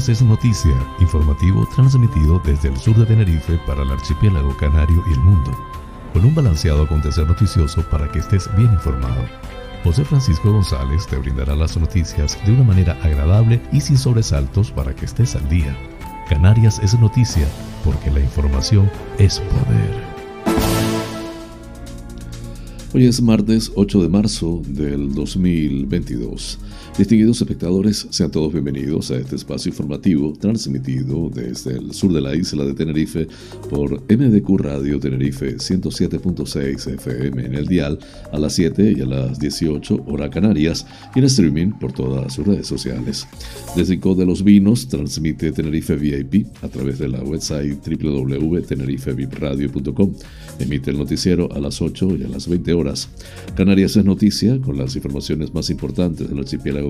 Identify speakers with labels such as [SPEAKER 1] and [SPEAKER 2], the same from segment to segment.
[SPEAKER 1] Canarias es noticia, informativo transmitido desde el sur de Tenerife para el archipiélago canario y el mundo, con un balanceado acontecer noticioso para que estés bien informado. José Francisco González te brindará las noticias de una manera agradable y sin sobresaltos para que estés al día. Canarias es noticia porque la información es poder.
[SPEAKER 2] Hoy es martes 8 de marzo del 2022. Distinguidos espectadores, sean todos bienvenidos a este espacio informativo transmitido desde el sur de la isla de Tenerife por MDQ Radio Tenerife 107.6 FM en el dial a las 7 y a las 18 hora canarias y en streaming por todas sus redes sociales. Desde el de los Vinos transmite Tenerife VIP a través de la website www.tenerifevipradio.com. Emite el noticiero a las 8 y a las 20 horas. Canarias es noticia con las informaciones más importantes del archipiélago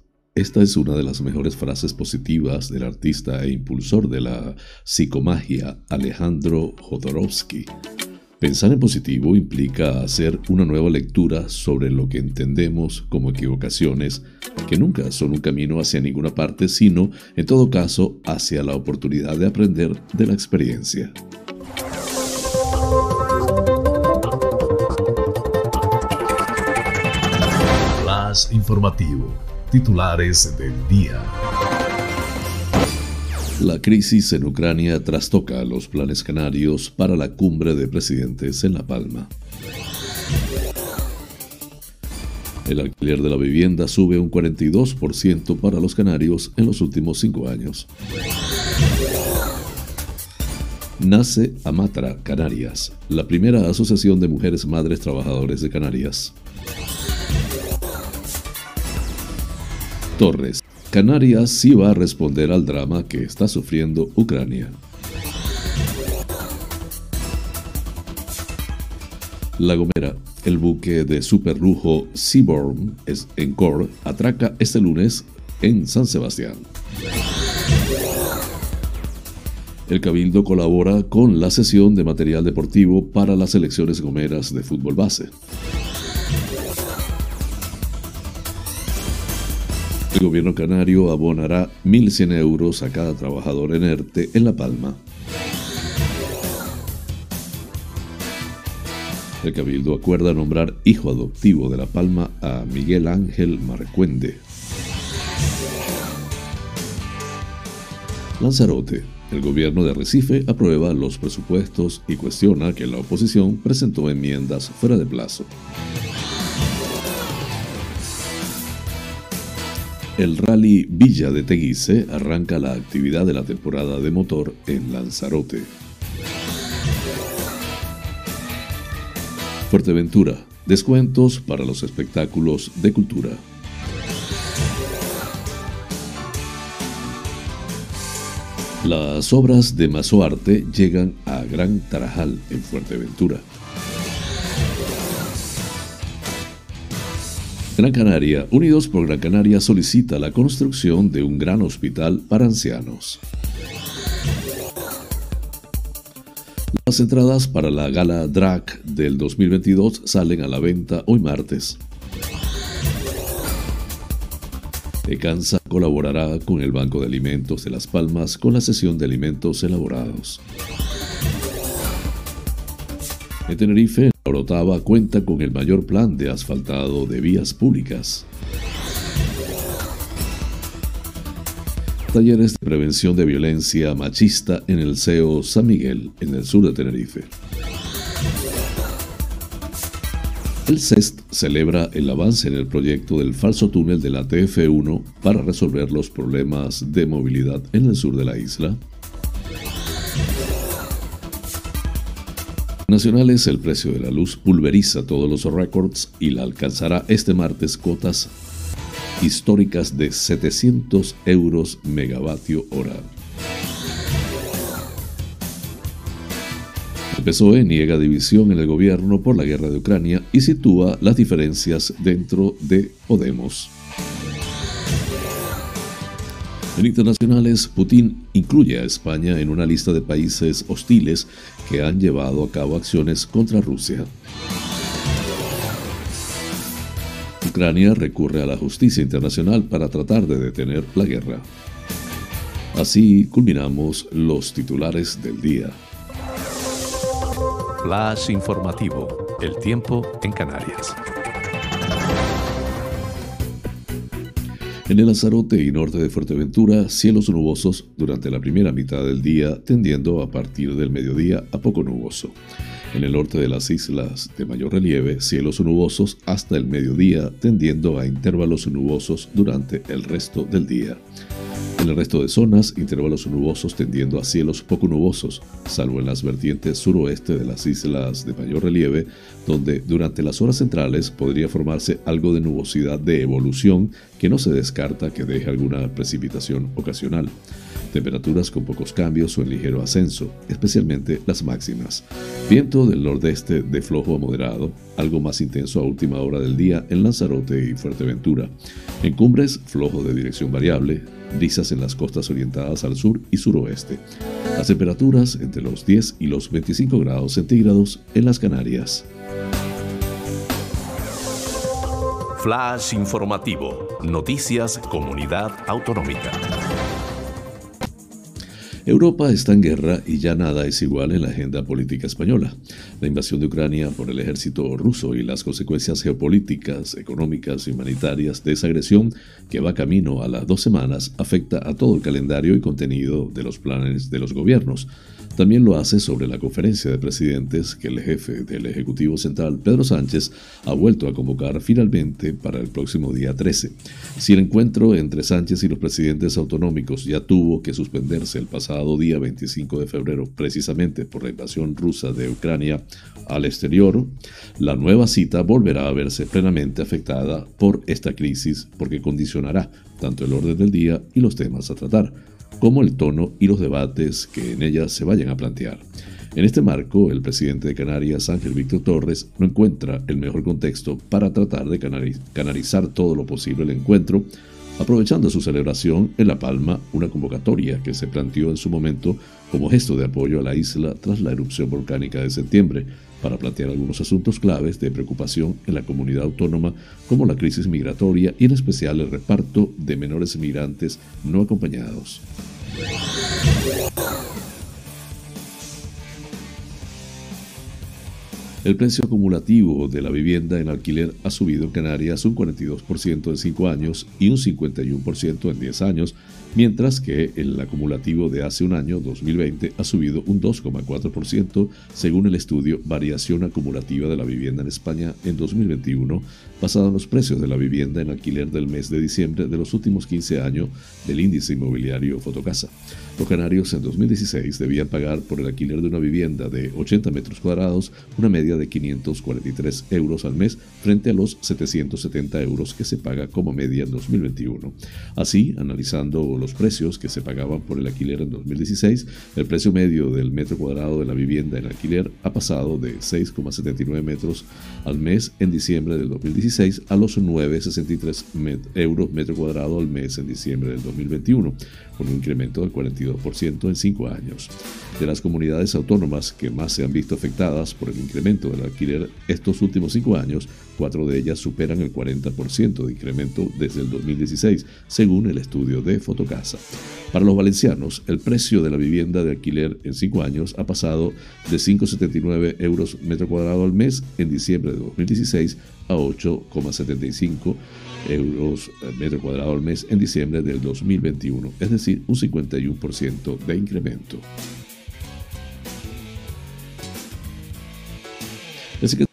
[SPEAKER 2] esta es una de las mejores frases positivas del artista e impulsor de la psicomagia Alejandro Jodorowsky. Pensar en positivo implica hacer una nueva lectura sobre lo que entendemos como equivocaciones, que nunca son un camino hacia ninguna parte, sino, en todo caso, hacia la oportunidad de aprender de la experiencia.
[SPEAKER 1] Más informativo Titulares del día.
[SPEAKER 2] La crisis en Ucrania trastoca los planes canarios para la cumbre de presidentes en La Palma. El alquiler de la vivienda sube un 42% para los canarios en los últimos cinco años. Nace Amatra, Canarias, la primera asociación de mujeres madres trabajadores de Canarias. Torres. Canarias sí va a responder al drama que está sufriendo Ucrania. La Gomera, el buque de superlujo Seaborn Encore, atraca este lunes en San Sebastián. El Cabildo colabora con la sesión de material deportivo para las selecciones gomeras de fútbol base. El gobierno canario abonará 1.100 euros a cada trabajador en ERTE en La Palma. El Cabildo acuerda nombrar hijo adoptivo de La Palma a Miguel Ángel Marcuende. Lanzarote. El gobierno de Recife aprueba los presupuestos y cuestiona que la oposición presentó enmiendas fuera de plazo. El rally Villa de Teguise arranca la actividad de la temporada de motor en Lanzarote. Fuerteventura, descuentos para los espectáculos de cultura. Las obras de Masoarte llegan a Gran Tarajal en Fuerteventura. Gran Canaria, Unidos por Gran Canaria solicita la construcción de un gran hospital para ancianos. Las entradas para la gala DRAC del 2022 salen a la venta hoy martes. Ecansa colaborará con el Banco de Alimentos de Las Palmas con la sesión de alimentos elaborados. En Tenerife, Orotava cuenta con el mayor plan de asfaltado de vías públicas. Talleres de prevención de violencia machista en el CEO San Miguel, en el sur de Tenerife. El CEST celebra el avance en el proyecto del falso túnel de la TF1 para resolver los problemas de movilidad en el sur de la isla. nacionales, el precio de la luz pulveriza todos los récords y la alcanzará este martes cotas históricas de 700 euros megavatio hora. El PSOE niega división en el gobierno por la guerra de Ucrania y sitúa las diferencias dentro de Podemos. En internacionales, Putin incluye a España en una lista de países hostiles que han llevado a cabo acciones contra Rusia. Ucrania recurre a la justicia internacional para tratar de detener la guerra. Así culminamos los titulares del día.
[SPEAKER 1] Flash informativo. El tiempo en Canarias.
[SPEAKER 2] En el Lanzarote y norte de Fuerteventura, cielos nubosos durante la primera mitad del día, tendiendo a partir del mediodía a poco nuboso. En el norte de las islas de mayor relieve, cielos nubosos hasta el mediodía, tendiendo a intervalos nubosos durante el resto del día. En el resto de zonas, intervalos nubosos tendiendo a cielos poco nubosos, salvo en las vertientes suroeste de las islas de mayor relieve, donde durante las horas centrales podría formarse algo de nubosidad de evolución que no se descarta que deje alguna precipitación ocasional. Temperaturas con pocos cambios o en ligero ascenso, especialmente las máximas. Viento del nordeste de flojo a moderado, algo más intenso a última hora del día en Lanzarote y Fuerteventura. En cumbres, flojo de dirección variable, brisas en las costas orientadas al sur y suroeste. Las temperaturas entre los 10 y los 25 grados centígrados en las Canarias.
[SPEAKER 1] Flash informativo. Noticias Comunidad Autonómica.
[SPEAKER 2] Europa está en guerra y ya nada es igual en la agenda política española. La invasión de Ucrania por el ejército ruso y las consecuencias geopolíticas, económicas y humanitarias de esa agresión que va camino a las dos semanas afecta a todo el calendario y contenido de los planes de los gobiernos. También lo hace sobre la conferencia de presidentes que el jefe del Ejecutivo Central, Pedro Sánchez, ha vuelto a convocar finalmente para el próximo día 13. Si el encuentro entre Sánchez y los presidentes autonómicos ya tuvo que suspenderse el pasado día 25 de febrero precisamente por la invasión rusa de Ucrania al exterior, la nueva cita volverá a verse plenamente afectada por esta crisis porque condicionará tanto el orden del día y los temas a tratar como el tono y los debates que en ella se vayan a plantear. En este marco, el presidente de Canarias, Ángel Víctor Torres, no encuentra el mejor contexto para tratar de canalizar todo lo posible el encuentro, aprovechando su celebración en La Palma, una convocatoria que se planteó en su momento como gesto de apoyo a la isla tras la erupción volcánica de septiembre, para plantear algunos asuntos claves de preocupación en la comunidad autónoma, como la crisis migratoria y en especial el reparto de menores migrantes no acompañados. El precio acumulativo de la vivienda en alquiler ha subido en Canarias un 42% en 5 años y un 51% en 10 años, mientras que el acumulativo de hace un año, 2020, ha subido un 2,4% según el estudio Variación acumulativa de la vivienda en España en 2021, basado en los precios de la vivienda en alquiler del mes de diciembre de los últimos 15 años del índice inmobiliario Fotocasa. Los canarios en 2016 debían pagar por el alquiler de una vivienda de 80 metros cuadrados una media de 543 euros al mes frente a los 770 euros que se paga como media en 2021. Así, analizando los precios que se pagaban por el alquiler en 2016, el precio medio del metro cuadrado de la vivienda en alquiler ha pasado de 6,79 metros al mes en diciembre del 2016 a los 9,63 euros metro cuadrado al mes en diciembre del 2021, con un incremento del 42% en cinco años. De las comunidades autónomas que más se han visto afectadas por el incremento del alquiler estos últimos cinco años, cuatro de ellas superan el 40% de incremento desde el 2016, según el estudio de Fotocasa. Para los valencianos, el precio de la vivienda de alquiler en cinco años ha pasado de 5,79 euros metro cuadrado al mes en diciembre de 2016 a 8,75 euros metro cuadrado al mes en diciembre del 2021, es decir, un 51% de incremento.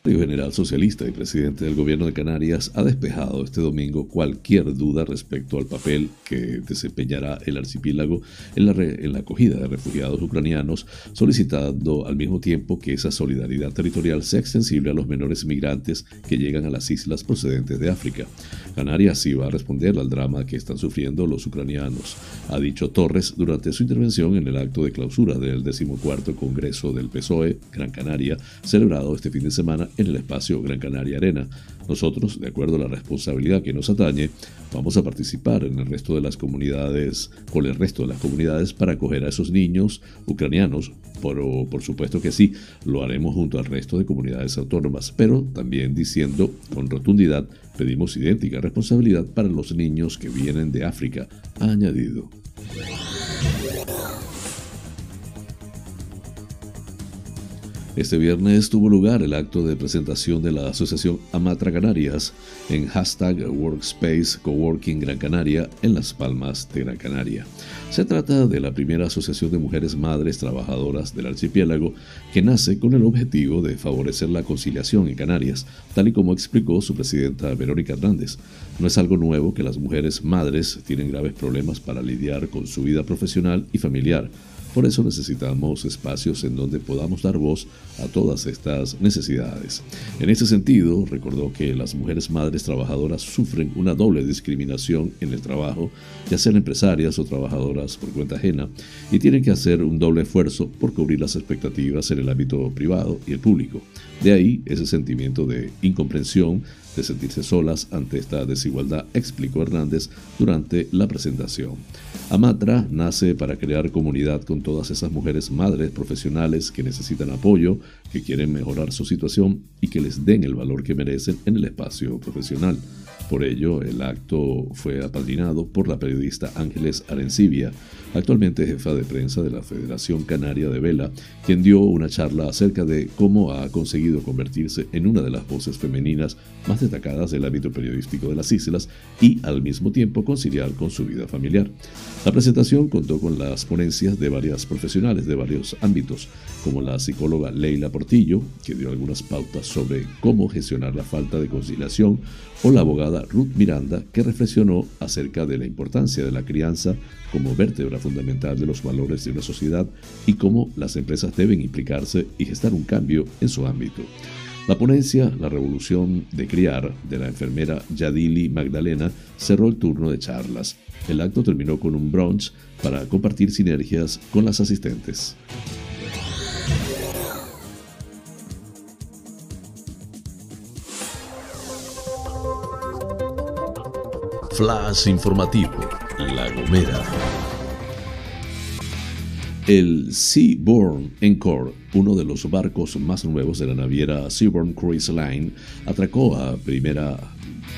[SPEAKER 2] Secretario general socialista y presidente del gobierno de Canarias ha despejado este domingo cualquier duda respecto al papel que desempeñará el archipiélago en la, en la acogida de refugiados ucranianos, solicitando al mismo tiempo que esa solidaridad territorial sea extensible a los menores migrantes que llegan a las islas procedentes de África. Canarias sí va a responder al drama que están sufriendo los ucranianos, ha dicho Torres durante su intervención en el acto de clausura del decimocuarto Congreso del PSOE Gran Canaria, celebrado este fin de semana en el espacio Gran Canaria Arena. Nosotros, de acuerdo a la responsabilidad que nos atañe, vamos a participar en el resto de las comunidades, con el resto de las comunidades para acoger a esos niños ucranianos. Pero por supuesto que sí, lo haremos junto al resto de comunidades autónomas, pero también diciendo con rotundidad, pedimos idéntica responsabilidad para los niños que vienen de África, ha añadido. Este viernes tuvo lugar el acto de presentación de la Asociación Amatra Canarias en hashtag Workspace Coworking Gran Canaria en Las Palmas de Gran Canaria. Se trata de la primera asociación de mujeres madres trabajadoras del archipiélago que nace con el objetivo de favorecer la conciliación en Canarias, tal y como explicó su presidenta Verónica Hernández. No es algo nuevo que las mujeres madres tienen graves problemas para lidiar con su vida profesional y familiar por eso necesitamos espacios en donde podamos dar voz a todas estas necesidades. En ese sentido, recordó que las mujeres madres trabajadoras sufren una doble discriminación en el trabajo, ya sean empresarias o trabajadoras por cuenta ajena, y tienen que hacer un doble esfuerzo por cubrir las expectativas en el ámbito privado y el público. De ahí ese sentimiento de incomprensión, de sentirse solas ante esta desigualdad, explicó Hernández durante la presentación. Amatra nace para crear comunidad con todas esas mujeres madres profesionales que necesitan apoyo, que quieren mejorar su situación y que les den el valor que merecen en el espacio profesional. Por ello, el acto fue apadrinado por la periodista Ángeles Arencibia, actualmente jefa de prensa de la Federación Canaria de Vela, quien dio una charla acerca de cómo ha conseguido convertirse en una de las voces femeninas más destacadas del ámbito periodístico de las islas y al mismo tiempo conciliar con su vida familiar. La presentación contó con las ponencias de varias profesionales de varios ámbitos, como la psicóloga Leila Portillo, que dio algunas pautas sobre cómo gestionar la falta de conciliación, o la abogada Ruth Miranda, que reflexionó acerca de la importancia de la crianza como vértebra fundamental de los valores de una sociedad y cómo las empresas deben implicarse y gestar un cambio en su ámbito. La ponencia La Revolución de Criar de la enfermera Yadili Magdalena cerró el turno de charlas. El acto terminó con un brunch para compartir sinergias con las asistentes.
[SPEAKER 1] Flash informativo, La Gomera.
[SPEAKER 2] El Seabourn Encore, uno de los barcos más nuevos de la naviera Seabourn Cruise Line, atracó a primera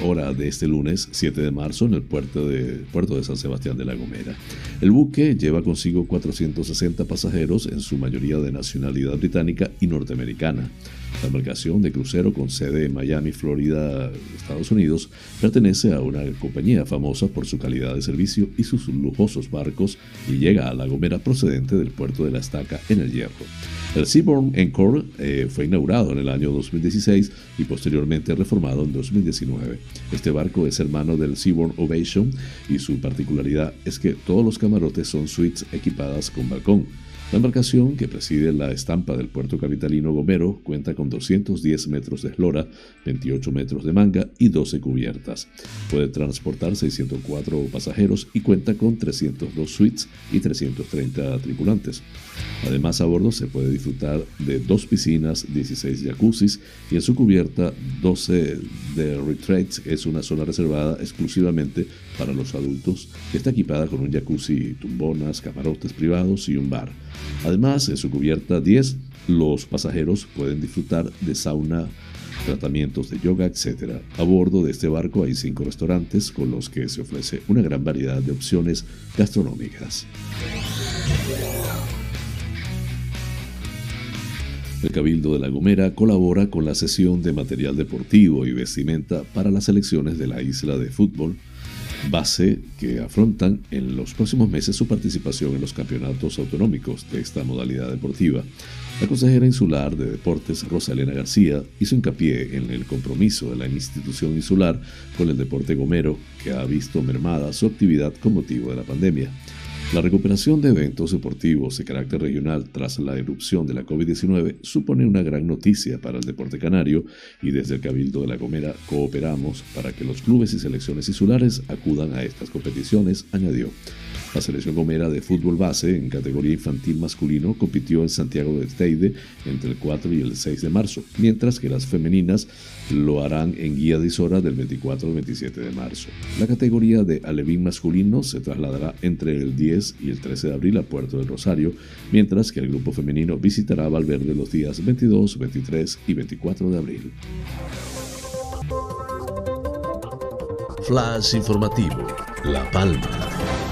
[SPEAKER 2] hora de este lunes 7 de marzo en el puerto de, puerto de San Sebastián de la Gomera. El buque lleva consigo 460 pasajeros, en su mayoría de nacionalidad británica y norteamericana. La embarcación de crucero con sede en Miami, Florida, Estados Unidos, pertenece a una compañía famosa por su calidad de servicio y sus lujosos barcos y llega a La Gomera procedente del puerto de la Estaca en el Hierro. El Seabourn Encore eh, fue inaugurado en el año 2016 y posteriormente reformado en 2019. Este barco es hermano del Seabourn Ovation y su particularidad es que todos los camarotes son suites equipadas con balcón. La embarcación, que preside la estampa del puerto capitalino Gomero, cuenta con 210 metros de eslora, 28 metros de manga y 12 cubiertas. Puede transportar 604 pasajeros y cuenta con 302 suites y 330 tripulantes. Además, a bordo se puede disfrutar de dos piscinas, 16 jacuzzis y en su cubierta 12 de retreats. Es una zona reservada exclusivamente para los adultos que está equipada con un jacuzzi, tumbonas, camarotes privados y un bar. Además, en su cubierta 10, los pasajeros pueden disfrutar de sauna, tratamientos de yoga, etc. A bordo de este barco hay cinco restaurantes con los que se ofrece una gran variedad de opciones gastronómicas. El Cabildo de La Gomera colabora con la sesión de material deportivo y vestimenta para las selecciones de la isla de fútbol base que afrontan en los próximos meses su participación en los campeonatos autonómicos de esta modalidad deportiva. La consejera insular de Deportes, Rosalena García, hizo hincapié en el compromiso de la institución insular con el deporte gomero, que ha visto mermada su actividad con motivo de la pandemia. La recuperación de eventos deportivos de carácter regional tras la erupción de la COVID-19 supone una gran noticia para el deporte canario y desde el Cabildo de La Gomera cooperamos para que los clubes y selecciones insulares acudan a estas competiciones, añadió. La selección gomera de fútbol base en categoría infantil masculino compitió en Santiago de Teide entre el 4 y el 6 de marzo, mientras que las femeninas lo harán en Guía de Isora del 24 al 27 de marzo. La categoría de alevín masculino se trasladará entre el 10 y el 13 de abril a Puerto del Rosario, mientras que el grupo femenino visitará Valverde los días 22, 23 y 24 de abril.
[SPEAKER 1] Flash informativo, La Palma.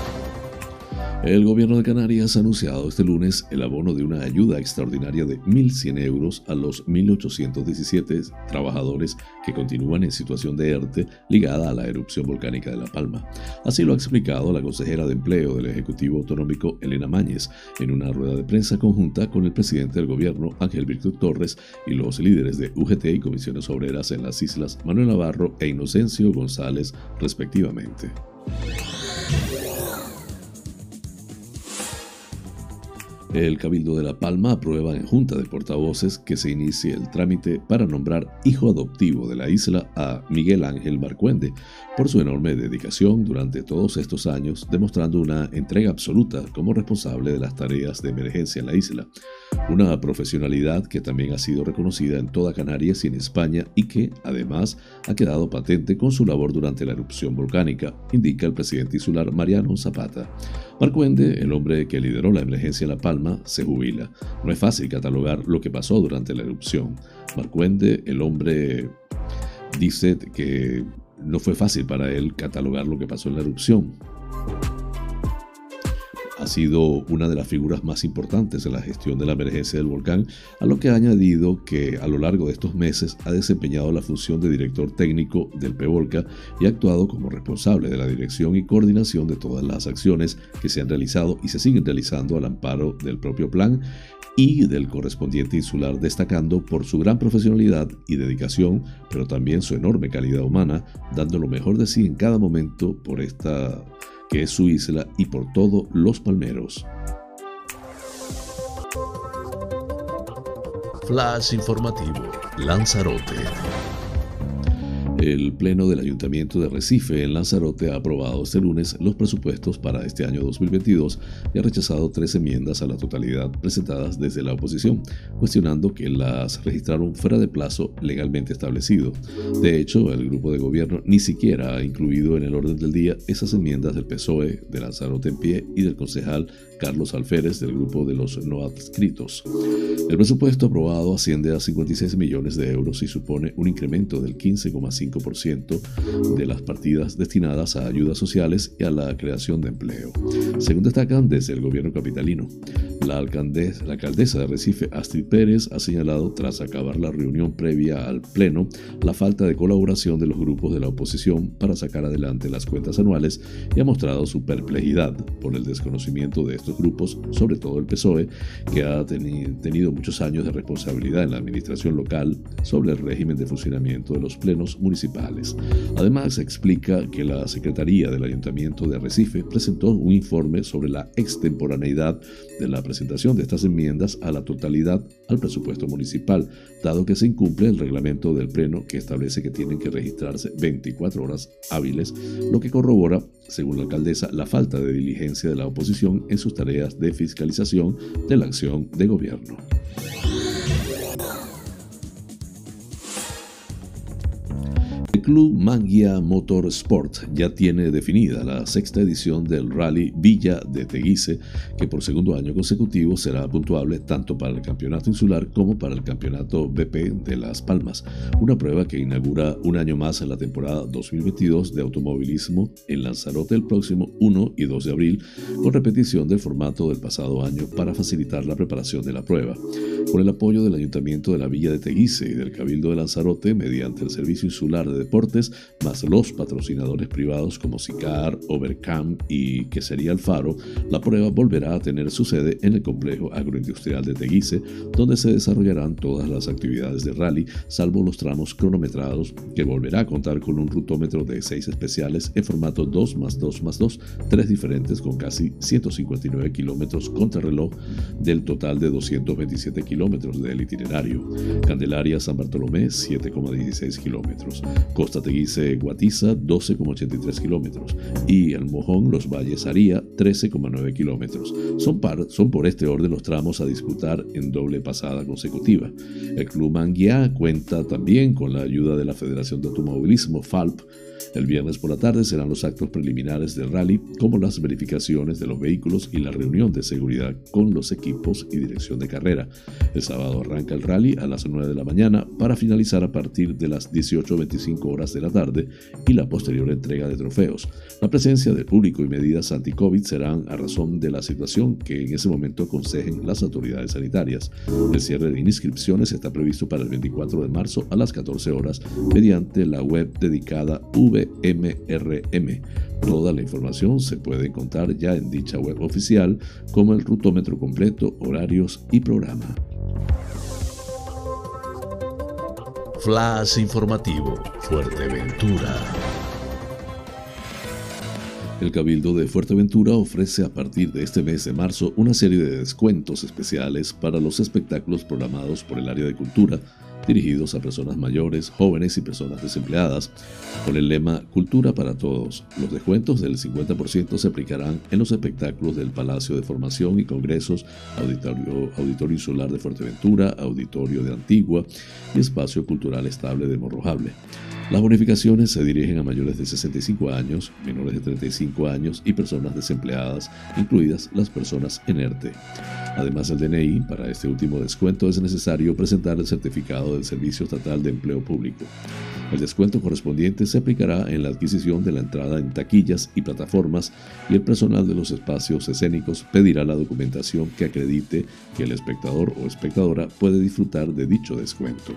[SPEAKER 2] El gobierno de Canarias ha anunciado este lunes el abono de una ayuda extraordinaria de 1.100 euros a los 1.817 trabajadores que continúan en situación de ERTE ligada a la erupción volcánica de La Palma. Así lo ha explicado la consejera de Empleo del Ejecutivo Autonómico, Elena Mañez, en una rueda de prensa conjunta con el presidente del gobierno, Ángel Víctor Torres, y los líderes de UGT y comisiones obreras en las islas Manuel Navarro e Inocencio González, respectivamente. El Cabildo de La Palma aprueba en Junta de Portavoces que se inicie el trámite para nombrar hijo adoptivo de la isla a Miguel Ángel Barcuende por su enorme dedicación durante todos estos años, demostrando una entrega absoluta como responsable de las tareas de emergencia en la isla. Una profesionalidad que también ha sido reconocida en toda Canarias y en España y que, además, ha quedado patente con su labor durante la erupción volcánica, indica el presidente insular Mariano Zapata. Marcuende, el hombre que lideró la emergencia en La Palma, se jubila. No es fácil catalogar lo que pasó durante la erupción. Marcuende, el hombre, dice que no fue fácil para él catalogar lo que pasó en la erupción ha sido una de las figuras más importantes en la gestión de la emergencia del volcán, a lo que ha añadido que a lo largo de estos meses ha desempeñado la función de director técnico del PEVOLCA y ha actuado como responsable de la dirección y coordinación de todas las acciones que se han realizado y se siguen realizando al amparo del propio plan y del correspondiente insular, destacando por su gran profesionalidad y dedicación, pero también su enorme calidad humana, dando lo mejor de sí en cada momento por esta que es su isla, y por todos los palmeros.
[SPEAKER 1] Flash informativo, Lanzarote.
[SPEAKER 2] El Pleno del Ayuntamiento de Recife en Lanzarote ha aprobado este lunes los presupuestos para este año 2022 y ha rechazado tres enmiendas a la totalidad presentadas desde la oposición, cuestionando que las registraron fuera de plazo legalmente establecido. De hecho, el grupo de gobierno ni siquiera ha incluido en el orden del día esas enmiendas del PSOE, de Lanzarote en pie y del concejal Carlos Alférez del grupo de los no adscritos. El presupuesto aprobado asciende a 56 millones de euros y supone un incremento del 15,5% de las partidas destinadas a ayudas sociales y a la creación de empleo, según destacan desde el gobierno capitalino. La, alcaldesa, la alcaldesa de Recife, Astrid Pérez, ha señalado tras acabar la reunión previa al Pleno la falta de colaboración de los grupos de la oposición para sacar adelante las cuentas anuales y ha mostrado su perplejidad por el desconocimiento de estos grupos, sobre todo el PSOE, que ha tenido muchos años de responsabilidad en la administración local sobre el régimen de funcionamiento de los plenos municipales. Además, explica que la Secretaría del Ayuntamiento de Arrecife presentó un informe sobre la extemporaneidad de la presentación de estas enmiendas a la totalidad al presupuesto municipal, dado que se incumple el reglamento del Pleno que establece que tienen que registrarse 24 horas hábiles, lo que corrobora, según la alcaldesa, la falta de diligencia de la oposición en sus tareas de fiscalización de la acción de gobierno. Club Manguia Motorsport ya tiene definida la sexta edición del Rally Villa de Teguise, que por segundo año consecutivo será puntuable tanto para el campeonato insular como para el campeonato BP de Las Palmas, una prueba que inaugura un año más en la temporada 2022 de automovilismo en Lanzarote el próximo 1 y 2 de abril, con repetición del formato del pasado año para facilitar la preparación de la prueba. Con el apoyo del Ayuntamiento de la Villa de Teguise y del Cabildo de Lanzarote mediante el Servicio Insular de Deportes, más los patrocinadores privados como SICAR, Overcam y que sería el Faro, la prueba volverá a tener su sede en el complejo agroindustrial de Teguise, donde se desarrollarán todas las actividades de rally, salvo los tramos cronometrados, que volverá a contar con un rutómetro de 6 especiales en formato 2 más 2 más 2, tres diferentes con casi 159 kilómetros reloj del total de 227 kilómetros del itinerario. Candelaria San Bartolomé 7,16 kilómetros. Costa Teguise Guatiza 12,83 kilómetros. Y el Mojón Los Valles Aría 13,9 kilómetros. Son, son por este orden los tramos a disputar en doble pasada consecutiva. El Club Manguia cuenta también con la ayuda de la Federación de Automovilismo FALP el viernes por la tarde serán los actos preliminares del rally, como las verificaciones de los vehículos y la reunión de seguridad con los equipos y dirección de carrera. El sábado arranca el rally a las 9 de la mañana para finalizar a partir de las 18.25 horas de la tarde y la posterior entrega de trofeos. La presencia del público y medidas anti-COVID serán a razón de la situación que en ese momento aconsejen las autoridades sanitarias. El cierre de inscripciones está previsto para el 24 de marzo a las 14 horas mediante la web dedicada VMRM. Toda la información se puede encontrar ya en dicha web oficial, como el rutómetro completo, horarios y programa.
[SPEAKER 1] Flash informativo, Fuerteventura.
[SPEAKER 2] El Cabildo de Fuerteventura ofrece a partir de este mes de marzo una serie de descuentos especiales para los espectáculos programados por el área de cultura dirigidos a personas mayores, jóvenes y personas desempleadas, con el lema Cultura para Todos. Los descuentos del 50% se aplicarán en los espectáculos del Palacio de Formación y Congresos, Auditorio, Auditorio Insular de Fuerteventura, Auditorio de Antigua y Espacio Cultural Estable de Morrojable. Las bonificaciones se dirigen a mayores de 65 años, menores de 35 años y personas desempleadas, incluidas las personas en ERTE. Además del DNI, para este último descuento es necesario presentar el certificado del Servicio Estatal de Empleo Público. El descuento correspondiente se aplicará en la adquisición de la entrada en taquillas y plataformas y el personal de los espacios escénicos pedirá la documentación que acredite que el espectador o espectadora puede disfrutar de dicho descuento.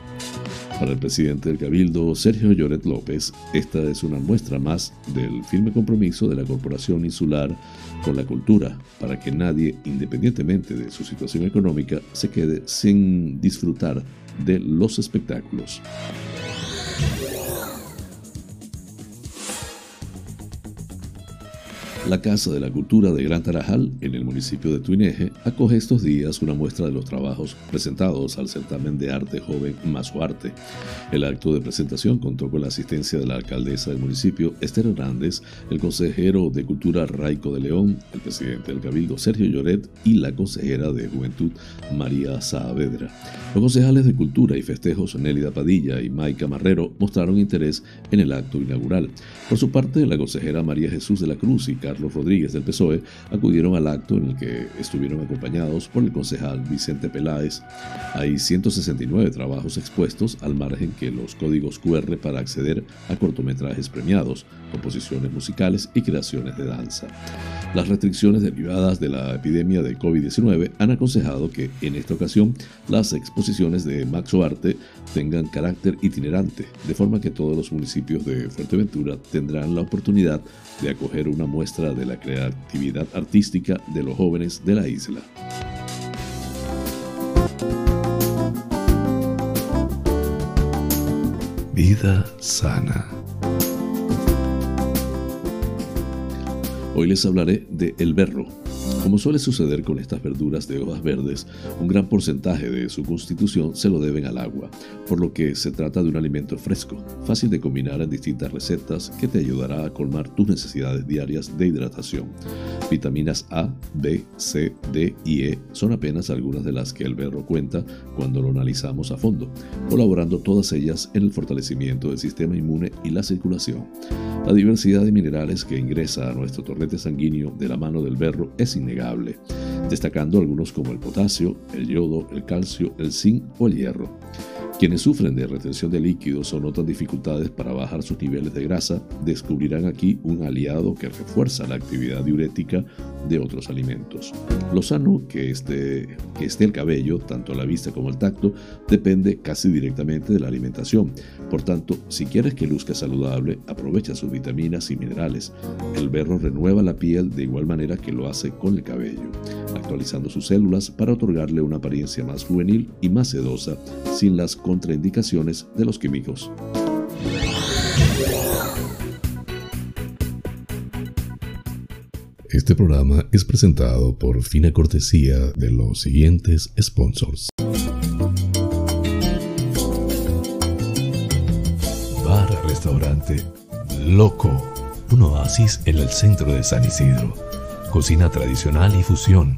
[SPEAKER 2] Para el presidente del Cabildo, Sergio Lloret López, esta es una muestra más del firme compromiso de la Corporación Insular con la cultura, para que nadie, independientemente de su situación económica, se quede sin disfrutar de los espectáculos. La Casa de la Cultura de Gran Tarajal, en el municipio de Tuineje, acoge estos días una muestra de los trabajos presentados al certamen de arte joven Mazo Arte. El acto de presentación contó con la asistencia de la alcaldesa del municipio, Esther Hernández, el consejero de Cultura Raico de León, el presidente del Cabildo Sergio Lloret y la consejera de Juventud María Saavedra. Los concejales de Cultura y Festejos Nélida Padilla y Maica Marrero mostraron interés en el acto inaugural. Por su parte, la consejera María Jesús de la Cruz y Carlos Rodríguez del PSOE acudieron al acto en el que estuvieron acompañados por el concejal Vicente Peláez. Hay 169 trabajos expuestos al margen que los códigos QR para acceder a cortometrajes premiados, composiciones musicales y creaciones de danza. Las restricciones derivadas de la epidemia de COVID-19 han aconsejado que en esta ocasión las exposiciones de Maxo Arte tengan carácter itinerante, de forma que todos los municipios de Fuerteventura tendrán la oportunidad de acoger una muestra de la creatividad artística de los jóvenes de la isla.
[SPEAKER 1] Vida sana.
[SPEAKER 2] Hoy les hablaré de el berro, como suele suceder con estas verduras de hojas verdes, un gran porcentaje de su constitución se lo deben al agua, por lo que se trata de un alimento fresco, fácil de combinar en distintas recetas que te ayudará a colmar tus necesidades diarias de hidratación. Vitaminas A, B, C, D y E son apenas algunas de las que el berro cuenta cuando lo analizamos a fondo, colaborando todas ellas en el fortalecimiento del sistema inmune y la circulación. La diversidad de minerales que ingresa a nuestro torrente sanguíneo de la mano del berro es innegable destacando algunos como el potasio, el yodo, el calcio, el zinc o el hierro. Quienes sufren de retención de líquidos o notan dificultades para bajar sus niveles de grasa descubrirán aquí un aliado que refuerza la actividad diurética de otros alimentos. Lo sano que esté, que esté el cabello, tanto la vista como al tacto, depende casi directamente de la alimentación. Por tanto, si quieres que luzca saludable, aprovecha sus vitaminas y minerales. El berro renueva la piel de igual manera que lo hace con el cabello, actualizando sus células para otorgarle una apariencia más juvenil y más sedosa, sin las contraindicaciones de los químicos.
[SPEAKER 1] Este programa es presentado por fina cortesía de los siguientes sponsors. Bar Restaurante Loco, un oasis en el centro de San Isidro. Cocina tradicional y fusión,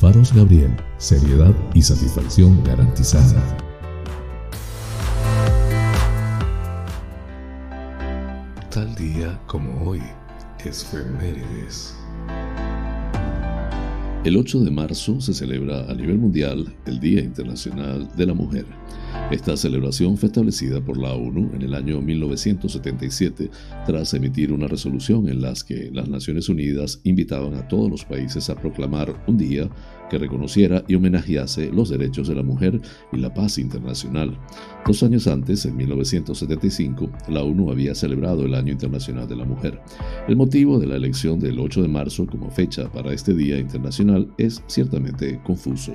[SPEAKER 1] Faros Gabriel, seriedad y satisfacción garantizada. Tal día como hoy, es Femérides.
[SPEAKER 2] El 8 de marzo se celebra a nivel mundial el Día Internacional de la Mujer. Esta celebración fue establecida por la ONU en el año 1977 tras emitir una resolución en la que las Naciones Unidas invitaban a todos los países a proclamar un día que reconociera y homenajease los derechos de la mujer y la paz internacional. Dos años antes, en 1975, la ONU había celebrado el Año Internacional de la Mujer. El motivo de la elección del 8 de marzo como fecha para este Día Internacional es ciertamente confuso.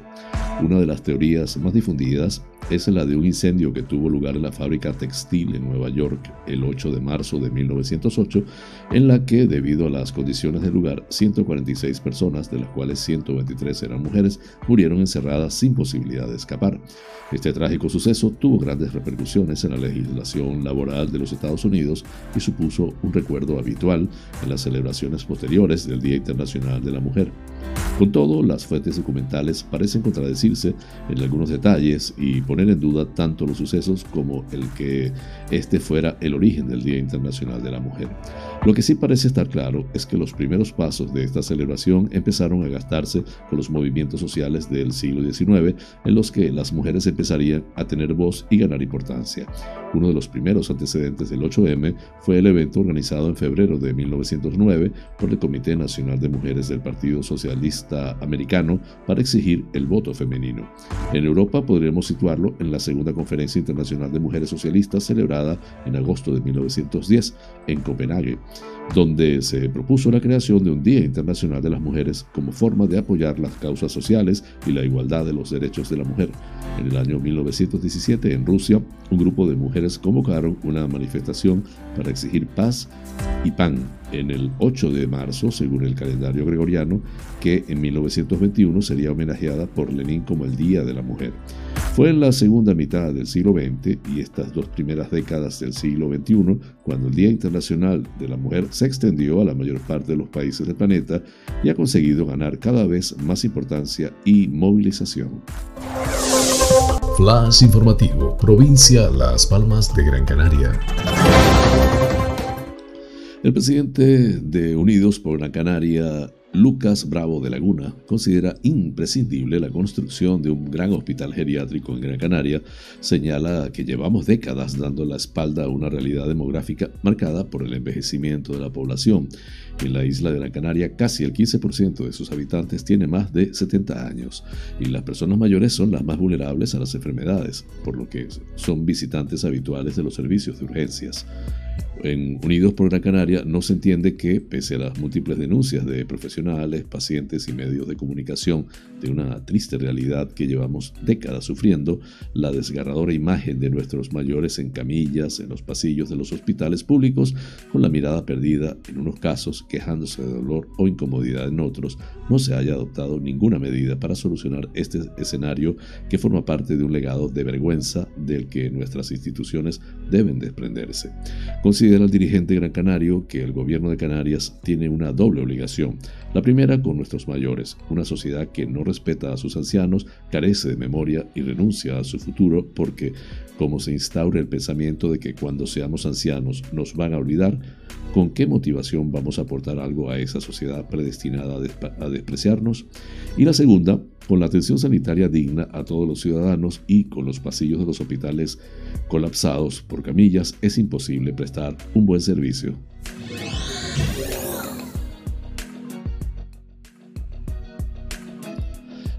[SPEAKER 2] Una de las teorías más difundidas es la de un incendio que tuvo lugar en la fábrica textil en Nueva York el 8 de marzo de 1908, en la que, debido a las condiciones del lugar, 146 personas, de las cuales 123 eran mujeres, murieron encerradas sin posibilidad de escapar. Este trágico suceso tuvo grandes repercusiones en la legislación laboral de los Estados Unidos y supuso un recuerdo habitual en las celebraciones posteriores del Día Internacional de la Mujer. Con todo, las fuentes documentales parecen contradecirse en algunos detalles y poner en duda tanto los sucesos como el que este fuera el origen del Día Internacional de la Mujer. Lo que sí parece estar claro es que los primeros pasos de esta celebración empezaron a gastarse con los movimientos sociales del siglo XIX, en los que las mujeres empezarían a tener voz y ganar importancia. Uno de los primeros antecedentes del 8M fue el evento organizado en febrero de 1909 por el Comité Nacional de Mujeres del Partido Socialista Americano para exigir el voto femenino. En Europa podríamos situarlo en la Segunda Conferencia Internacional de Mujeres Socialistas celebrada en agosto de 1910 en Copenhague donde se propuso la creación de un Día Internacional de las Mujeres como forma de apoyar las causas sociales y la igualdad de los derechos de la mujer. En el año 1917, en Rusia, un grupo de mujeres convocaron una manifestación para exigir paz y pan en el 8 de marzo, según el calendario gregoriano, que en 1921 sería homenajeada por Lenin como el Día de la Mujer. Fue en la segunda mitad del siglo XX y estas dos primeras décadas del siglo XXI cuando el Día Internacional de la Mujer se extendió a la mayor parte de los países del planeta y ha conseguido ganar cada vez más importancia y movilización.
[SPEAKER 1] Flash informativo, provincia Las Palmas de Gran Canaria.
[SPEAKER 2] El presidente de Unidos por Gran Canaria, Lucas Bravo de Laguna considera imprescindible la construcción de un gran hospital geriátrico en Gran Canaria, señala que llevamos décadas dando la espalda a una realidad demográfica marcada por el envejecimiento de la población. En la isla de Gran Canaria casi el 15% de sus habitantes tiene más de 70 años y las personas mayores son las más vulnerables a las enfermedades, por lo que son visitantes habituales de los servicios de urgencias. En Unidos por Gran Canaria no se entiende que, pese a las múltiples denuncias de profesionales, pacientes y medios de comunicación de una triste realidad que llevamos décadas sufriendo, la desgarradora imagen de nuestros mayores en camillas, en los pasillos de los hospitales públicos, con la mirada perdida en unos casos, quejándose de dolor o incomodidad en otros, no se haya adoptado ninguna medida para solucionar este escenario que forma parte de un legado de vergüenza del que nuestras instituciones deben desprenderse. Considera el dirigente gran canario que el gobierno de Canarias tiene una doble obligación. La primera con nuestros mayores, una sociedad que no respeta a sus ancianos, carece de memoria y renuncia a su futuro porque, como se instaura el pensamiento de que cuando seamos ancianos nos van a olvidar, ¿con qué motivación vamos a aportar algo a esa sociedad predestinada a, despreciarnos? Y la segunda, con la atención sanitaria digna a todos los ciudadanos y con los pasillos de los hospitales colapsados por camillas, es imposible prestar un buen servicio.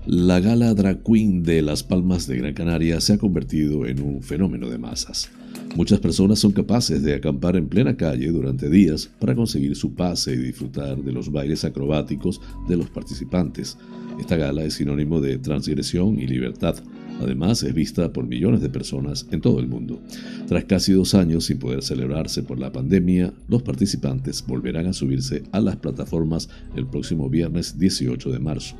[SPEAKER 2] La gala drag queen de Las Palmas de Gran Canaria se ha convertido en un fenómeno de masas. Muchas personas son capaces de acampar en plena calle durante días para conseguir su pase y disfrutar de los bailes acrobáticos de los participantes. Esta gala es sinónimo de transgresión y libertad, Además, es vista por millones de personas en todo el mundo. Tras casi dos años sin poder celebrarse por la pandemia, los participantes volverán a subirse a las plataformas el próximo viernes 18 de marzo.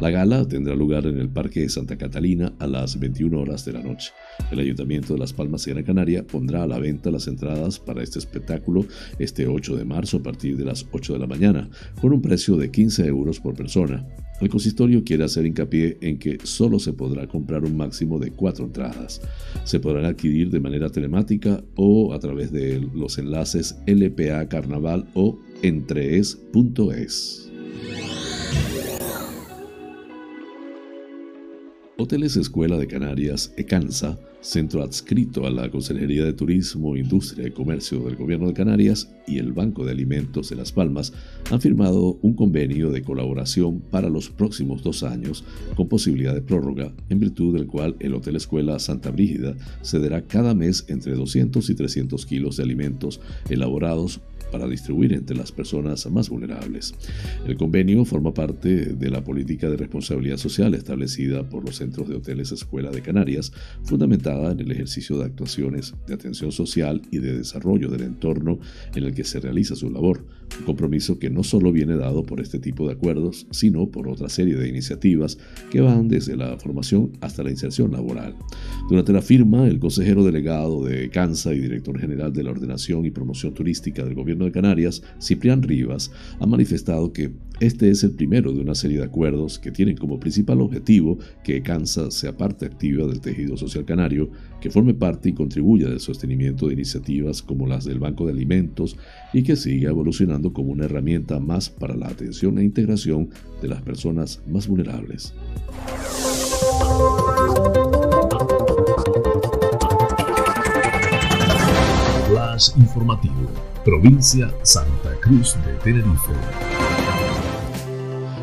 [SPEAKER 2] La gala tendrá lugar en el Parque de Santa Catalina a las 21 horas de la noche. El Ayuntamiento de Las Palmas y Gran Canaria pondrá a la venta las entradas para este espectáculo este 8 de marzo a partir de las 8 de la mañana, con un precio de 15 euros por persona. El consistorio quiere hacer hincapié en que solo se podrá comprar un máximo de cuatro entradas. Se podrán adquirir de manera telemática o a través de los enlaces LPA Carnaval o entrees.es. Hoteles Escuela de Canarias, ECANSA, centro adscrito a la Consejería de Turismo, Industria y Comercio del Gobierno de Canarias y el Banco de Alimentos de Las Palmas, han firmado un convenio de colaboración para los próximos dos años, con posibilidad de prórroga, en virtud del cual el Hotel Escuela Santa Brígida cederá cada mes entre 200 y 300 kilos de alimentos elaborados para distribuir entre las personas más vulnerables. El convenio forma parte de la política de responsabilidad social establecida por los centros de hoteles Escuela de Canarias, fundamentada en el ejercicio de actuaciones de atención social y de desarrollo del entorno en el que se realiza su labor, un compromiso que no solo viene dado por este tipo de acuerdos, sino por otra serie de iniciativas que van desde la formación hasta la inserción laboral. Durante la firma, el consejero delegado de CANSA y director general de la Ordenación y Promoción Turística del Gobierno de Canarias, Ciprián Rivas, ha manifestado que este es el primero de una serie de acuerdos que tienen como principal objetivo que CANSA sea parte activa del tejido social canario, que forme parte y contribuya al sostenimiento de iniciativas como las del Banco de Alimentos y que siga evolucionando como una herramienta más para la atención e integración de las personas más vulnerables.
[SPEAKER 1] Flash informativo, provincia Santa Cruz de Tenerife.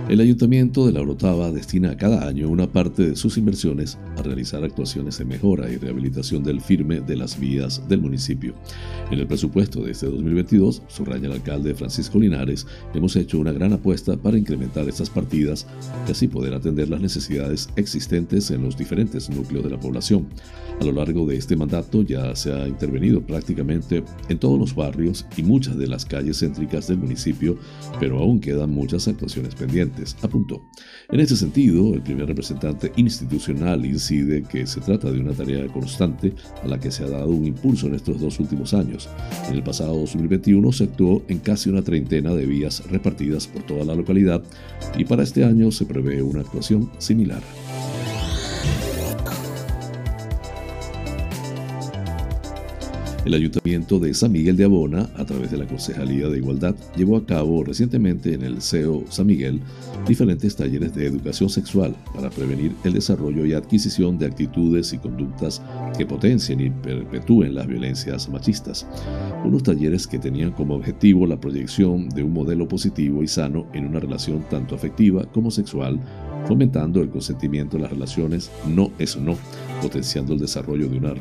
[SPEAKER 2] El Ayuntamiento de La Orotava destina cada año una parte de sus inversiones realizar actuaciones de mejora y rehabilitación del firme de las vías del municipio. En el presupuesto de este 2022, subraya el alcalde Francisco Linares, hemos hecho una gran apuesta para incrementar estas partidas y así poder atender las necesidades existentes en los diferentes núcleos de la población. A lo largo de este mandato ya se ha intervenido prácticamente en todos los barrios y muchas de las calles céntricas del municipio, pero aún quedan muchas actuaciones pendientes, apuntó. En este sentido, el primer representante institucional incide que se trata de una tarea constante a la que se ha dado un impulso en estos dos últimos años. En el pasado 2021 se actuó en casi una treintena de vías repartidas por toda la localidad y para este año se prevé una actuación similar. El Ayuntamiento de San Miguel de Abona, a través de la Concejalía de Igualdad, llevó a cabo recientemente en el CEO San Miguel diferentes talleres de educación sexual para prevenir el desarrollo y adquisición de actitudes y conductas que potencien y perpetúen las violencias machistas. Unos talleres que tenían como objetivo la proyección de un modelo positivo y sano en una relación tanto afectiva como sexual fomentando el consentimiento en las relaciones no es no, potenciando el desarrollo de una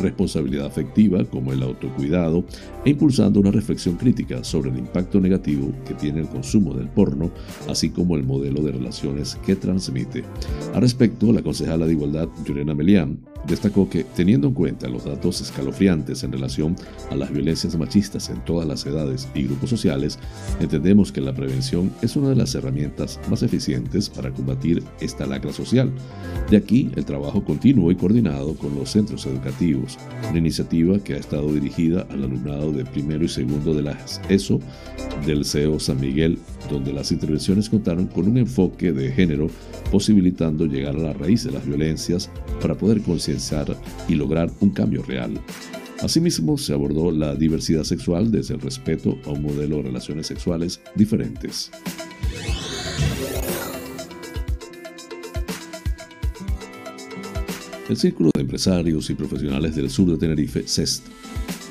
[SPEAKER 2] responsabilidad afectiva como el autocuidado e impulsando una reflexión crítica sobre el impacto negativo que tiene el consumo del porno, así como el modelo de relaciones que transmite. Al respecto, la concejala de Igualdad, Yurena Melián, destacó que, teniendo en cuenta los datos escalofriantes en relación a las violencias machistas en todas las edades y grupos sociales, entendemos que la prevención es una de las herramientas más eficientes para combatir esta lacra social. De aquí el trabajo continuo y coordinado con los centros educativos, una iniciativa que ha estado dirigida al alumnado de primero y segundo de las ESO del CEO San Miguel, donde las intervenciones contaron con un enfoque de género, posibilitando llegar a la raíz de las violencias para poder concienciar y lograr un cambio real. Asimismo, se abordó la diversidad sexual desde el respeto a un modelo de relaciones sexuales diferentes. El Círculo de Empresarios y Profesionales del Sur de Tenerife, CEST,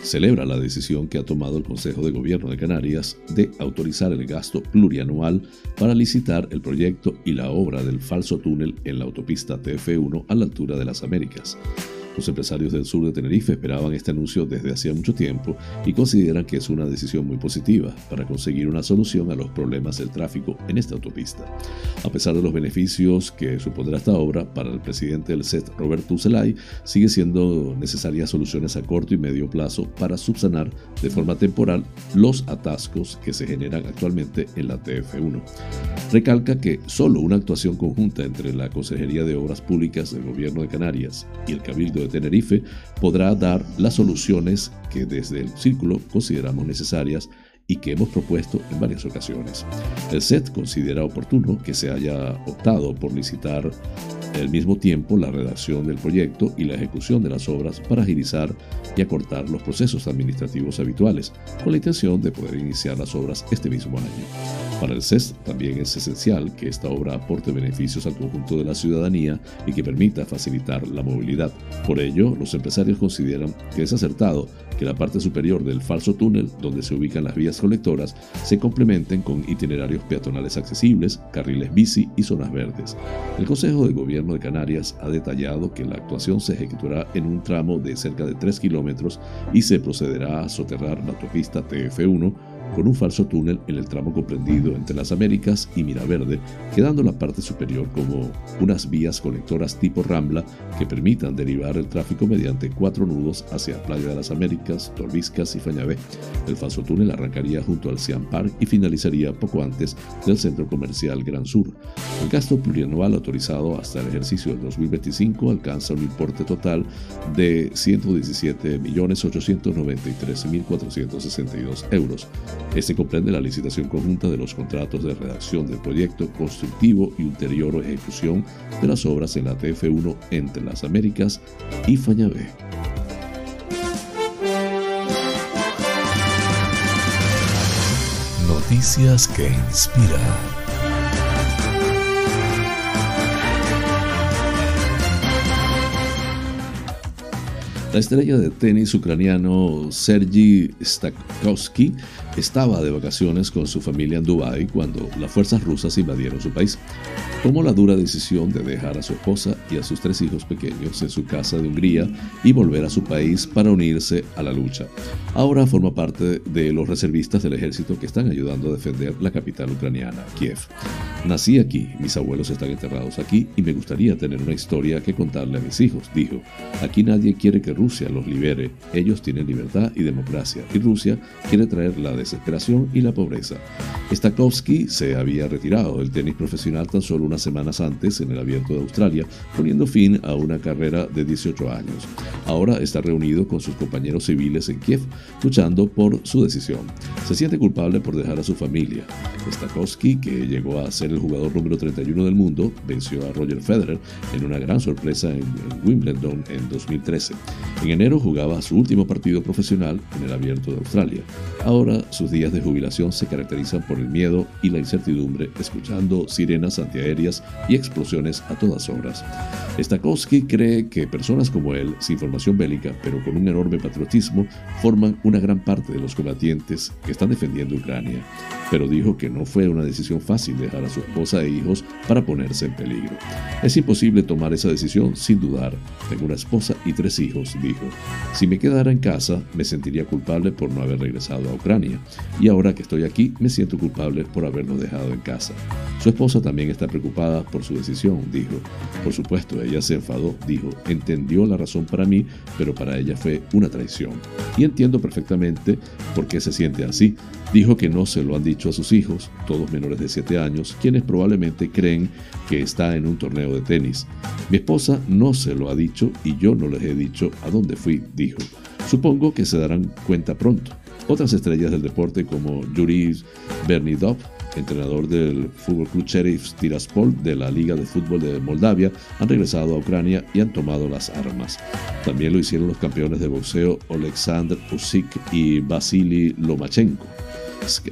[SPEAKER 2] celebra la decisión que ha tomado el Consejo de Gobierno de Canarias de autorizar el gasto plurianual para licitar el proyecto y la obra del falso túnel en la autopista TF1 a la altura de las Américas. Los empresarios del sur de Tenerife esperaban este anuncio desde hacía mucho tiempo y consideran que es una decisión muy positiva para conseguir una solución a los problemas del tráfico en esta autopista. A pesar de los beneficios que supondrá esta obra, para el presidente del SET, Roberto Ucelay, sigue siendo necesarias soluciones a corto y medio plazo para subsanar de forma temporal los atascos que se generan actualmente en la TF1. Recalca que solo una actuación conjunta entre la Consejería de Obras Públicas del Gobierno de Canarias y el Cabildo de Tenerife podrá dar las soluciones que desde el círculo consideramos necesarias y que hemos propuesto en varias ocasiones. El SET considera oportuno que se haya optado por licitar al mismo tiempo la redacción del proyecto y la ejecución de las obras para agilizar y acortar los procesos administrativos habituales, con la intención de poder iniciar las obras este mismo año. Para el CES también es esencial que esta obra aporte beneficios al conjunto de la ciudadanía y que permita facilitar la movilidad. Por ello, los empresarios consideran que es acertado que la parte superior del falso túnel, donde se ubican las vías colectoras, se complementen con itinerarios peatonales accesibles, carriles bici y zonas verdes. El Consejo de Gobierno de Canarias ha detallado que la actuación se ejecutará en un tramo de cerca de 3 kilómetros y se procederá a soterrar la autopista TF1 con un falso túnel en el tramo comprendido entre las Américas y Miraverde, quedando la parte superior como unas vías colectoras tipo Rambla que permitan derivar el tráfico mediante cuatro nudos hacia Playa de las Américas, Torbiscas y Fañabé. El falso túnel arrancaría junto al Siam Park y finalizaría poco antes del centro comercial Gran Sur. El gasto plurianual autorizado hasta el ejercicio del 2025 alcanza un importe total de 117.893.462 euros. Este comprende la licitación conjunta de los contratos de redacción del proyecto constructivo y ulterior ejecución de las obras en la TF1 entre las Américas y Fañabé.
[SPEAKER 1] Noticias que inspiran.
[SPEAKER 2] La estrella de tenis ucraniano Sergi Stakowski estaba de vacaciones con su familia en Dubái cuando las fuerzas rusas invadieron su país. Tomó la dura decisión de dejar a su esposa y a sus tres hijos pequeños en su casa de Hungría y volver a su país para unirse a la lucha. Ahora forma parte de los reservistas del ejército que están ayudando a defender la capital ucraniana, Kiev. Nací aquí, mis abuelos están enterrados aquí y me gustaría tener una historia que contarle a mis hijos, dijo. Aquí nadie quiere que Rusia los libere, ellos tienen libertad y democracia y Rusia quiere traer la desesperación y la pobreza. Stakowski se había retirado del tenis profesional tan solo unas semanas antes en el Abierto de Australia, poniendo fin a una carrera de 18 años. Ahora está reunido con sus compañeros civiles en Kiev, luchando por su decisión. Se siente culpable por dejar a su familia. Stakowski, que llegó a ser el jugador número 31 del mundo, venció a Roger Federer en una gran sorpresa en, Wimbledon en 2013. En enero jugaba su último partido profesional en el Abierto de Australia. Ahora sus días de jubilación se caracterizan por el miedo y la incertidumbre, escuchando sirenas antiaéreas y explosiones a todas horas. Stakowski cree que personas como él, sin formación bélica, pero con un enorme patriotismo, forman una gran parte de los combatientes que están defendiendo Ucrania. Pero dijo que no fue una decisión fácil dejar a su esposa e hijos para ponerse en peligro. Es imposible tomar esa decisión sin dudar. Tengo una esposa y tres hijos, dijo. Si me quedara en casa, me sentiría culpable por no haber regresado a Ucrania. Y ahora que estoy aquí, me siento culpable por haberlo dejado en casa. Su esposa también está preocupada por su decisión, dijo. Por supuesto, ella se enfadó, dijo. Entendió la razón para mí, pero para ella fue una traición. Y entiendo perfectamente por qué se siente así. Dijo que no se lo han dicho a sus hijos, todos menores de 7 años, quienes probablemente creen que está en un torneo de tenis. Mi esposa no se lo ha dicho y yo no les he dicho a dónde fui, dijo. Supongo que se darán cuenta pronto. Otras estrellas del deporte como Yuri Bernidov, entrenador del Fútbol Club Sheriff Tiraspol de la Liga de Fútbol de Moldavia, han regresado a Ucrania y han tomado las armas. También lo hicieron los campeones de boxeo Oleksandr Usyk y Vasily Lomachenko.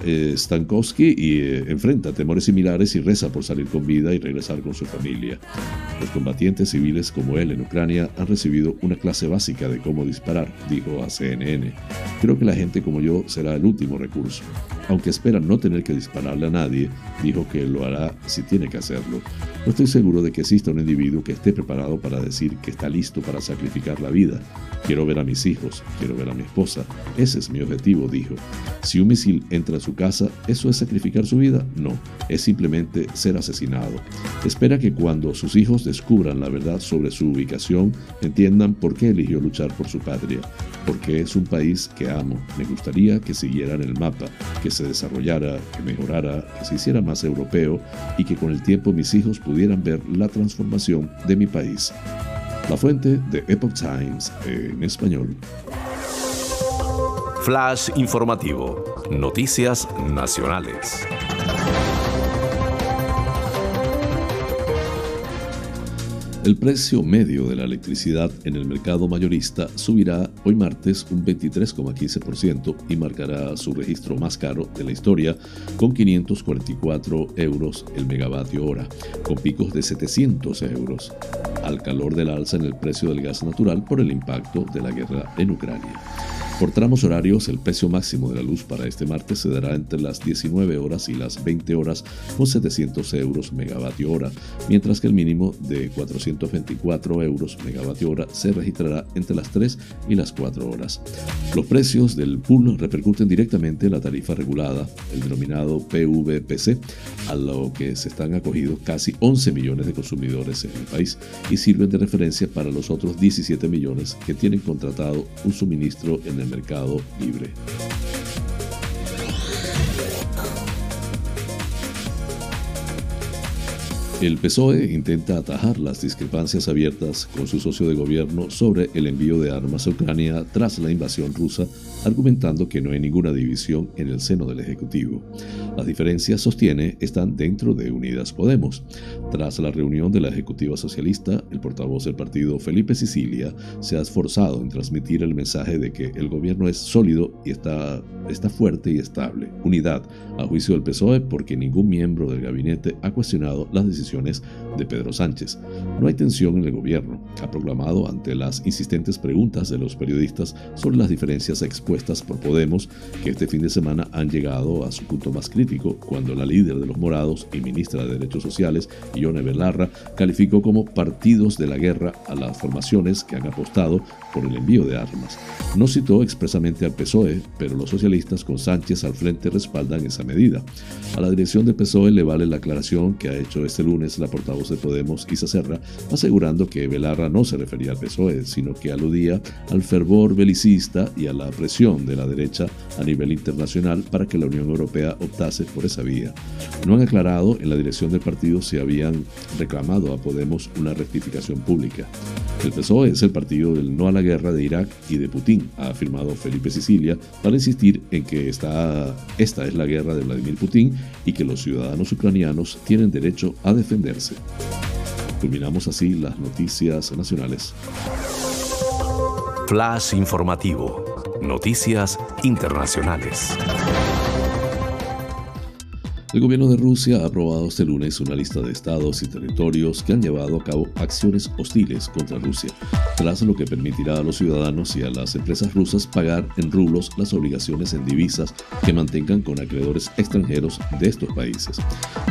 [SPEAKER 2] Eh, Stankowski y eh, enfrenta temores similares y reza por salir con vida y regresar con su familia. Los combatientes civiles como él en Ucrania han recibido una clase básica de cómo disparar, dijo a CNN. Creo que la gente como yo será el último recurso. Aunque espera no tener que dispararle a nadie, dijo que lo hará si tiene que hacerlo. No estoy seguro de que exista un individuo que esté preparado para decir que está listo para sacrificar la vida. Quiero ver a mis hijos, quiero ver a mi esposa. Ese es mi objetivo, dijo. Si un misil entra a su casa, ¿eso es sacrificar su vida? No, es simplemente ser asesinado. Espera que cuando sus hijos descubran la verdad sobre su ubicación, entiendan por qué eligió luchar por su patria. Porque es un país que amo. Me gustaría que siguiera en el mapa, que se desarrollara, que mejorara, que se hiciera más europeo y que con el tiempo mis hijos pudieran ver la transformación de mi país. La fuente de Epoch Times en español.
[SPEAKER 1] Flash informativo. Noticias nacionales.
[SPEAKER 2] El precio medio de la electricidad en el mercado mayorista subirá hoy martes un 23,15% y marcará su registro más caro de la historia con 544 euros el megavatio hora, con picos de 700 euros, al calor del alza en el precio del gas natural por el impacto de la guerra en Ucrania. Por tramos horarios, el precio máximo de la luz para este martes se dará entre las 19 horas y las 20 horas con 700 euros megavatio hora, mientras que el mínimo de 424 euros megavatio hora se registrará entre las 3 y las 4 horas. Los precios del pool repercuten directamente en la tarifa regulada, el denominado PVPC, a lo que se están acogidos casi 11 millones de consumidores en el país y sirven de referencia para los otros 17 millones que tienen contratado un suministro en el mercado libre. El PSOE intenta atajar las discrepancias abiertas con su socio de gobierno sobre el envío de armas a Ucrania tras la invasión rusa argumentando que no hay ninguna división en el seno del Ejecutivo. Las diferencias, sostiene, están dentro de Unidas Podemos. Tras la reunión de la Ejecutiva Socialista, el portavoz del partido, Felipe Sicilia, se ha esforzado en transmitir el mensaje de que el gobierno es sólido y está, está fuerte y estable. Unidad, a juicio del PSOE, porque ningún miembro del gabinete ha cuestionado las decisiones de Pedro Sánchez. No hay tensión en el gobierno, ha proclamado ante las insistentes preguntas de los periodistas sobre las diferencias expuestas por Podemos, que este fin de semana han llegado a su punto más crítico cuando la líder de los morados y ministra de Derechos Sociales, Ione Belarra, calificó como partidos de la guerra a las formaciones que han apostado por el envío de armas. No citó expresamente al PSOE, pero los socialistas con Sánchez al frente respaldan esa medida. A la dirección del PSOE le vale la aclaración que ha hecho este lunes la portavoz de Podemos, Isa Serra, asegurando que Belarra no se refería al PSOE, sino que aludía al fervor belicista y a la presión de la derecha a nivel internacional para que la Unión Europea optase por esa vía. No han aclarado en la dirección del partido si habían reclamado a Podemos una rectificación pública. El PSOE es el partido del no a la guerra de Irak y de Putin, ha afirmado Felipe Sicilia, para insistir en que esta, esta es la guerra de Vladimir Putin y que los ciudadanos ucranianos tienen derecho a defenderse. Culminamos así las noticias nacionales.
[SPEAKER 1] Flash informativo. Noticias Internacionales.
[SPEAKER 2] El gobierno de Rusia ha aprobado este lunes una lista de estados y territorios que han llevado a cabo acciones hostiles contra Rusia, tras lo que permitirá a los ciudadanos y a las empresas rusas pagar en rublos las obligaciones en divisas que mantengan con acreedores extranjeros de estos países.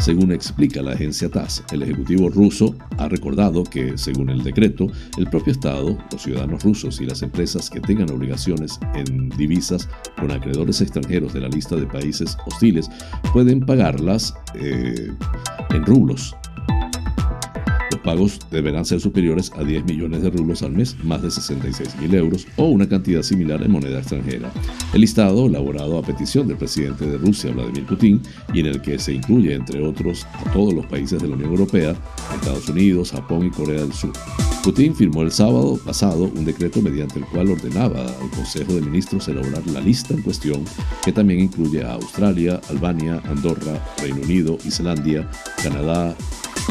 [SPEAKER 2] Según explica la agencia TASS, el Ejecutivo ruso ha recordado que, según el decreto, el propio Estado, los ciudadanos rusos y las empresas que tengan obligaciones en divisas con acreedores extranjeros de la lista de países hostiles pueden pagar eh, en rublos. Pagos deberán ser superiores a 10 millones de rublos al mes, más de 66 mil euros, o una cantidad similar en moneda extranjera. El listado, elaborado a petición del presidente de Rusia, Vladimir Putin, y en el que se incluye, entre otros, a todos los países de la Unión Europea, Estados Unidos, Japón y Corea del Sur. Putin firmó el sábado pasado un decreto mediante el cual ordenaba al Consejo de Ministros elaborar la lista en cuestión, que también incluye a Australia, Albania, Andorra, Reino Unido, Islandia, Canadá,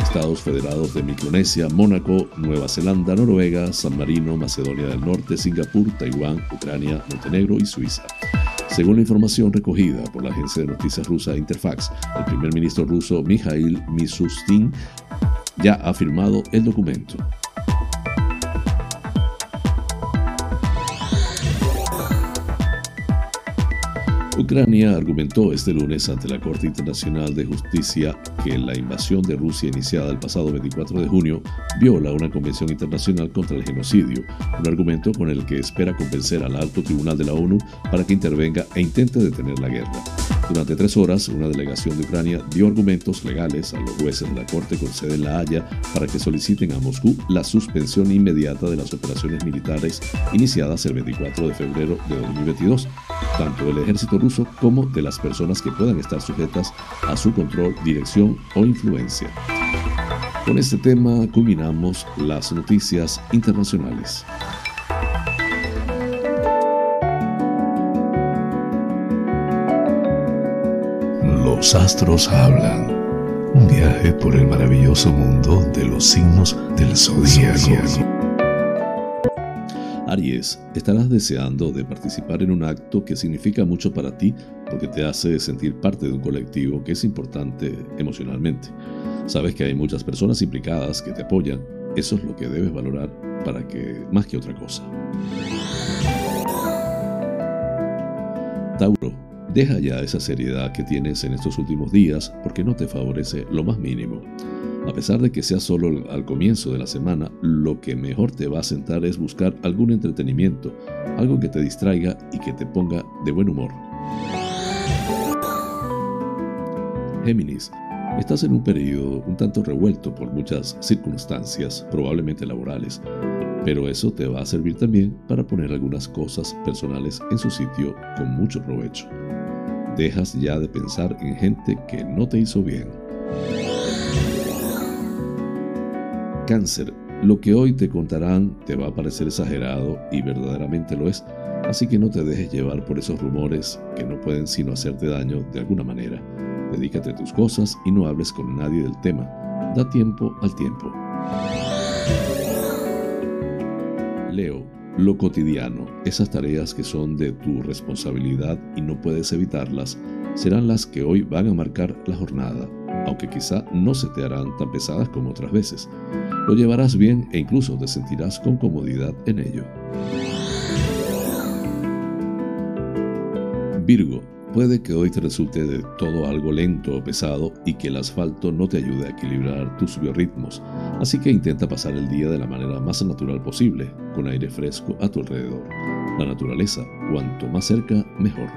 [SPEAKER 2] Estados Federados de Micronesia, Mónaco, Nueva Zelanda, Noruega, San Marino, Macedonia del Norte, Singapur, Taiwán, Ucrania, Montenegro y Suiza. Según la información recogida por la agencia de noticias rusa Interfax, el primer ministro ruso Mikhail Mishustin ya ha firmado el documento. Ucrania argumentó este lunes ante la Corte Internacional de Justicia que la invasión de Rusia iniciada el pasado 24 de junio viola una convención internacional contra el genocidio, un argumento con el que espera convencer al alto tribunal de la ONU para que intervenga e intente detener la guerra. Durante tres horas, una delegación de Ucrania dio argumentos legales a los jueces de la Corte con sede en La Haya para que soliciten a Moscú la suspensión inmediata de las operaciones militares iniciadas el 24 de febrero de 2022, tanto del ejército ruso como de las personas que puedan estar sujetas a su control, dirección o influencia. Con este tema culminamos las noticias internacionales.
[SPEAKER 1] Los astros hablan. Un viaje por el maravilloso mundo de los signos del zodiaco.
[SPEAKER 2] Aries, estarás deseando de participar en un acto que significa mucho para ti porque te hace sentir parte de un colectivo que es importante emocionalmente. Sabes que hay muchas personas implicadas que te apoyan. Eso es lo que debes valorar para que más que otra cosa. Tauro, deja ya esa seriedad que tienes en estos últimos días porque no te favorece lo más mínimo. A pesar de que sea solo al comienzo de la semana, lo que mejor te va a sentar es buscar algún entretenimiento, algo que te distraiga y que te ponga de buen humor. Géminis, estás en un periodo un tanto revuelto por muchas circunstancias, probablemente laborales, pero eso te va a servir también para poner algunas cosas personales en su sitio con mucho provecho. Dejas ya de pensar en gente que no te hizo bien. Cáncer, lo que hoy te contarán te va a parecer exagerado y verdaderamente lo es, así que no te dejes llevar por esos rumores que no pueden sino hacerte daño de alguna manera. Dedícate a tus cosas y no hables con nadie del tema. Da tiempo al tiempo. Leo, lo cotidiano, esas tareas que son de tu responsabilidad y no puedes evitarlas, serán las que hoy van a marcar la jornada, aunque quizá no se te harán tan pesadas como otras veces. Lo llevarás bien e incluso te sentirás con comodidad en ello. Virgo, puede que hoy te resulte de todo algo lento o pesado y que el asfalto no te ayude a equilibrar tus biorritmos, así que intenta pasar el día de la manera más natural posible, con aire fresco a tu alrededor. La naturaleza, cuanto más cerca, mejor.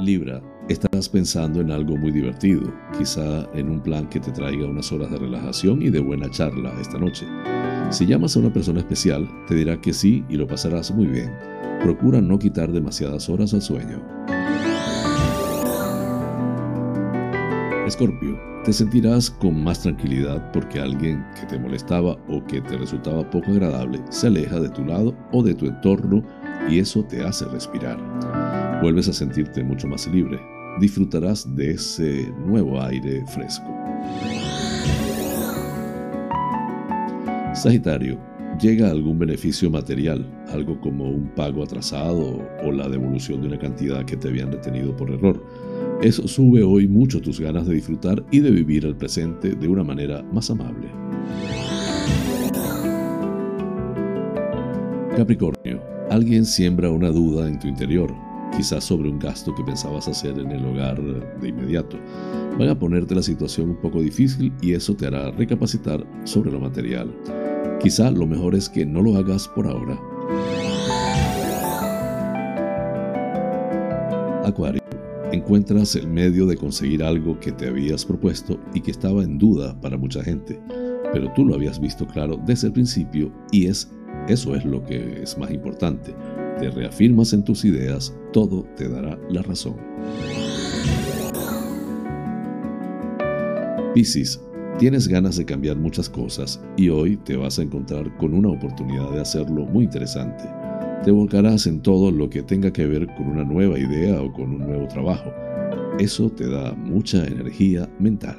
[SPEAKER 2] Libra, estás pensando en algo muy divertido, quizá en un plan que te traiga unas horas de relajación y de buena charla esta noche. Si llamas a una persona especial, te dirá que sí y lo pasarás muy bien. Procura no quitar demasiadas horas al sueño. Escorpio, te sentirás con más tranquilidad porque alguien que te molestaba o que te resultaba poco agradable se aleja de tu lado o de tu entorno y eso te hace respirar. Vuelves a sentirte mucho más libre. Disfrutarás de ese nuevo aire fresco. Sagitario, llega algún beneficio material, algo como un pago atrasado o la devolución de una cantidad que te habían retenido por error. Eso sube hoy mucho tus ganas de disfrutar y de vivir el presente de una manera más amable. Capricornio, alguien siembra una duda en tu interior, quizás sobre un gasto que pensabas hacer en el hogar de inmediato. Van a ponerte la situación un poco difícil y eso te hará recapacitar sobre lo material. Quizá lo mejor es que no lo hagas por ahora. Acuario. Encuentras el medio de conseguir algo que te habías propuesto y que estaba en duda para mucha gente, pero tú lo habías visto claro desde el principio y es eso es lo que es más importante. Te reafirmas en tus ideas, todo te dará la razón. Piscis, Tienes ganas de cambiar muchas cosas y hoy te vas a encontrar con una oportunidad de hacerlo muy interesante. Te volcarás en todo lo que tenga que ver con una nueva idea o con un nuevo trabajo. Eso te da mucha energía mental.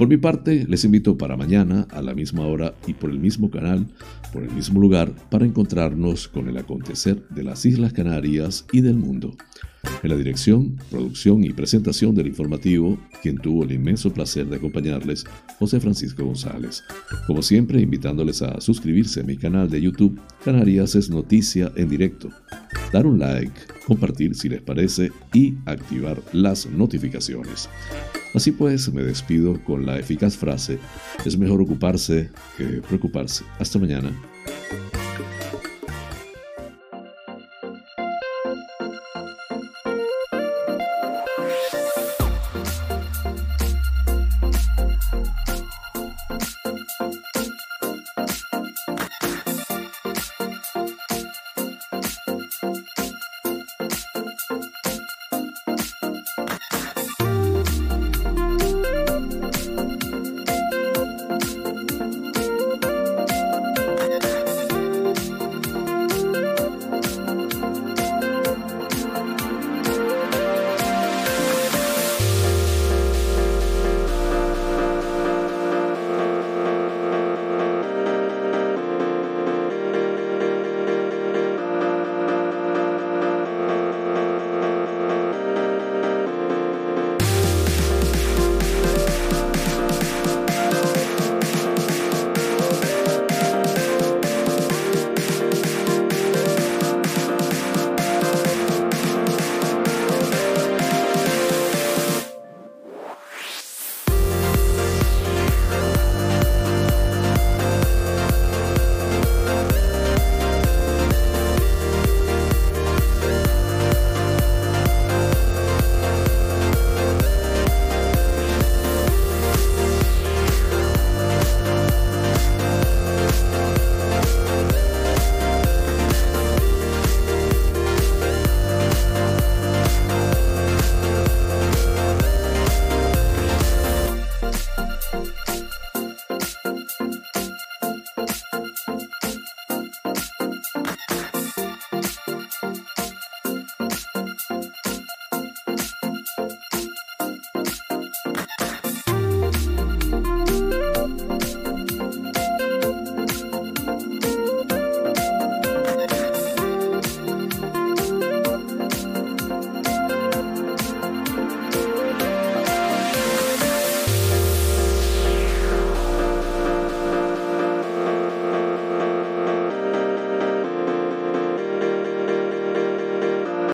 [SPEAKER 2] Por mi parte, les invito para mañana, a la misma hora y por el mismo canal, por el mismo lugar, para encontrarnos con el acontecer de las Islas Canarias y del mundo. En la dirección, producción y presentación del informativo, quien tuvo el inmenso placer de acompañarles, José Francisco González. Como siempre, invitándoles a suscribirse a mi canal de YouTube, Canarias es Noticia en Directo, dar un like, compartir si les parece y activar las notificaciones. Así pues, me despido con la eficaz frase, es mejor ocuparse que preocuparse. Hasta mañana.